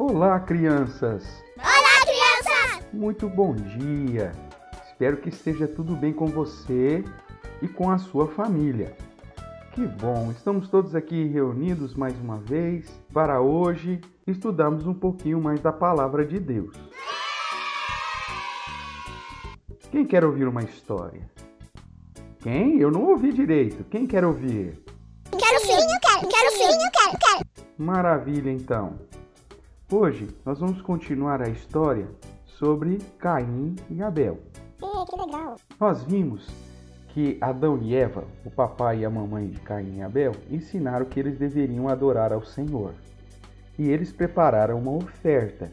Olá, crianças! Olá, crianças! Muito bom dia! Espero que esteja tudo bem com você e com a sua família. Que bom! Estamos todos aqui reunidos mais uma vez para hoje estudarmos um pouquinho mais da palavra de Deus. Quem quer ouvir uma história? Quem? Eu não ouvi direito. Quem quer ouvir? Quero sim, eu quero, quero sim, eu quero, quero. Maravilha, então. Hoje nós vamos continuar a história sobre Caim e Abel. É, que legal. Nós vimos que Adão e Eva, o papai e a mamãe de Caim e Abel, ensinaram que eles deveriam adorar ao Senhor. E eles prepararam uma oferta.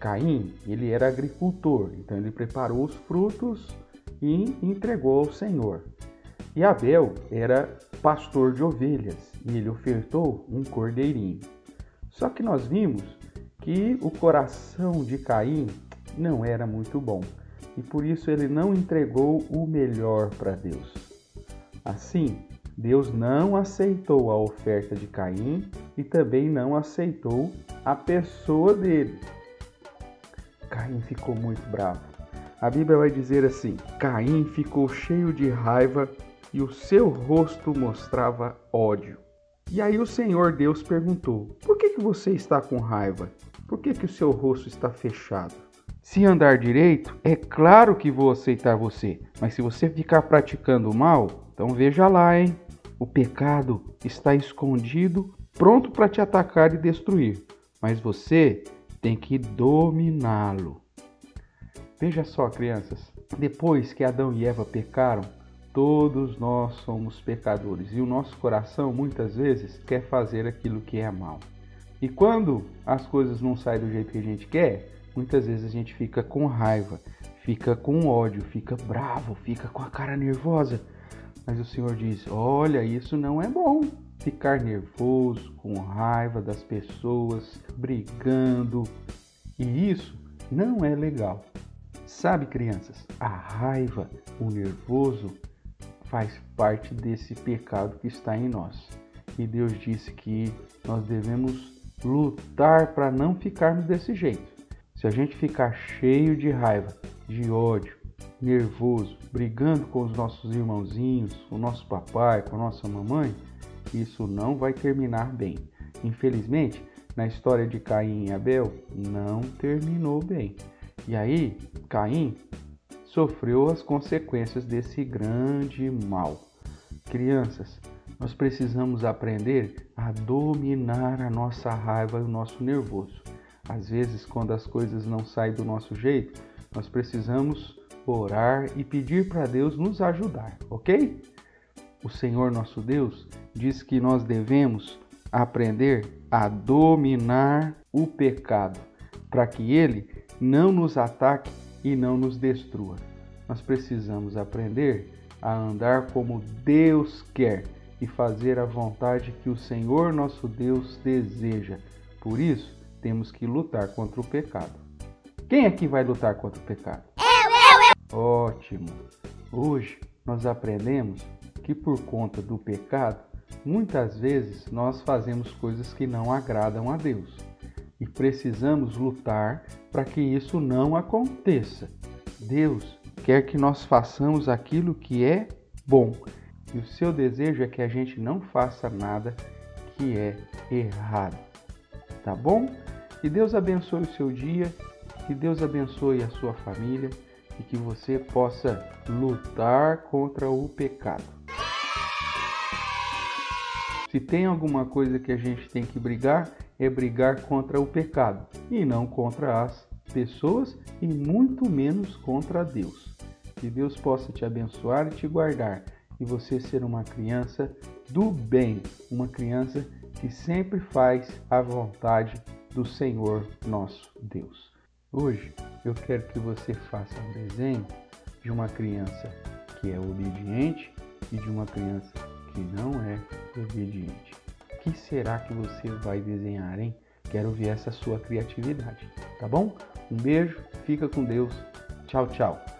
Caim, ele era agricultor, então ele preparou os frutos e entregou ao Senhor. E Abel era pastor de ovelhas e ele ofertou um cordeirinho. Só que nós vimos que o coração de Caim não era muito bom e por isso ele não entregou o melhor para Deus. Assim, Deus não aceitou a oferta de Caim e também não aceitou a pessoa dele. Caim ficou muito bravo. A Bíblia vai dizer assim: Caim ficou cheio de raiva e o seu rosto mostrava ódio. E aí o Senhor Deus perguntou: Por que, que você está com raiva? Por que, que o seu rosto está fechado? Se andar direito, é claro que vou aceitar você, mas se você ficar praticando o mal, então veja lá, hein? O pecado está escondido, pronto para te atacar e destruir, mas você tem que dominá-lo. Veja só, crianças, depois que Adão e Eva pecaram, todos nós somos pecadores e o nosso coração muitas vezes quer fazer aquilo que é mal. E quando as coisas não saem do jeito que a gente quer, muitas vezes a gente fica com raiva, fica com ódio, fica bravo, fica com a cara nervosa. Mas o Senhor diz: Olha, isso não é bom. Ficar nervoso, com raiva das pessoas, brigando. E isso não é legal. Sabe, crianças, a raiva, o nervoso faz parte desse pecado que está em nós. E Deus disse que nós devemos lutar para não ficarmos desse jeito. Se a gente ficar cheio de raiva, de ódio, nervoso, brigando com os nossos irmãozinhos, com o nosso papai, com a nossa mamãe, isso não vai terminar bem. Infelizmente, na história de Caim e Abel, não terminou bem. E aí, Caim sofreu as consequências desse grande mal. Crianças, nós precisamos aprender a dominar a nossa raiva e o nosso nervoso. Às vezes, quando as coisas não saem do nosso jeito, nós precisamos orar e pedir para Deus nos ajudar, ok? O Senhor nosso Deus diz que nós devemos aprender a dominar o pecado, para que ele não nos ataque e não nos destrua. Nós precisamos aprender a andar como Deus quer e fazer a vontade que o Senhor nosso Deus deseja. Por isso, temos que lutar contra o pecado. Quem aqui vai lutar contra o pecado? Eu, eu, eu. Ótimo! Hoje nós aprendemos que por conta do pecado, muitas vezes nós fazemos coisas que não agradam a Deus e precisamos lutar para que isso não aconteça. Deus quer que nós façamos aquilo que é bom e o seu desejo é que a gente não faça nada que é errado. Tá bom? Que Deus abençoe o seu dia, que Deus abençoe a sua família e que você possa lutar contra o pecado. Se tem alguma coisa que a gente tem que brigar, é brigar contra o pecado e não contra as pessoas e muito menos contra Deus. Que Deus possa te abençoar e te guardar e você ser uma criança do bem, uma criança que sempre faz a vontade do Senhor nosso Deus. Hoje eu quero que você faça um desenho de uma criança que é obediente e de uma criança que não é obediente. O que será que você vai desenhar, hein? Quero ver essa sua criatividade, tá bom? Um beijo, fica com Deus. Tchau, tchau.